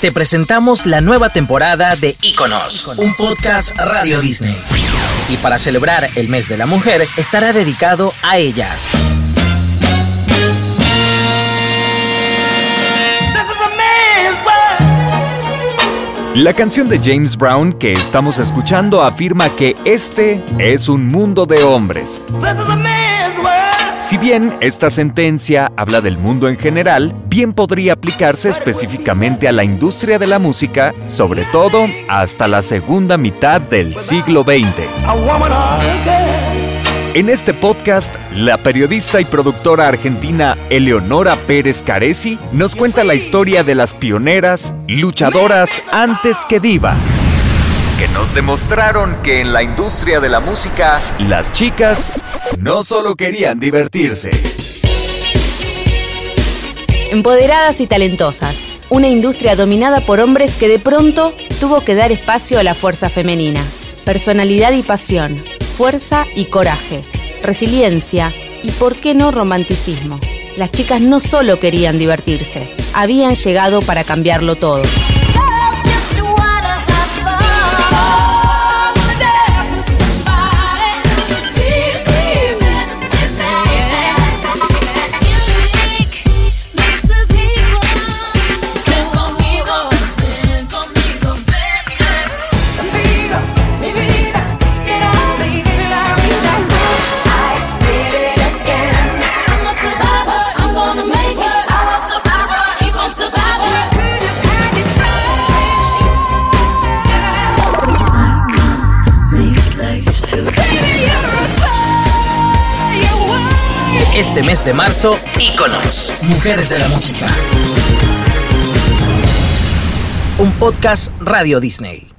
te presentamos la nueva temporada de Iconos, un podcast Radio Disney. Y para celebrar el mes de la mujer, estará dedicado a ellas. La canción de James Brown que estamos escuchando afirma que este es un mundo de hombres. Si bien esta sentencia habla del mundo en general, bien podría aplicarse específicamente a la industria de la música, sobre todo hasta la segunda mitad del siglo XX. En este podcast, la periodista y productora argentina Eleonora Pérez Caresi nos cuenta la historia de las pioneras, luchadoras antes que divas que nos demostraron que en la industria de la música, las chicas no solo querían divertirse. Empoderadas y talentosas, una industria dominada por hombres que de pronto tuvo que dar espacio a la fuerza femenina. Personalidad y pasión, fuerza y coraje, resiliencia y, por qué no, romanticismo. Las chicas no solo querían divertirse, habían llegado para cambiarlo todo. Este mes de marzo, Íconos, Mujeres de la Música. Un podcast Radio Disney.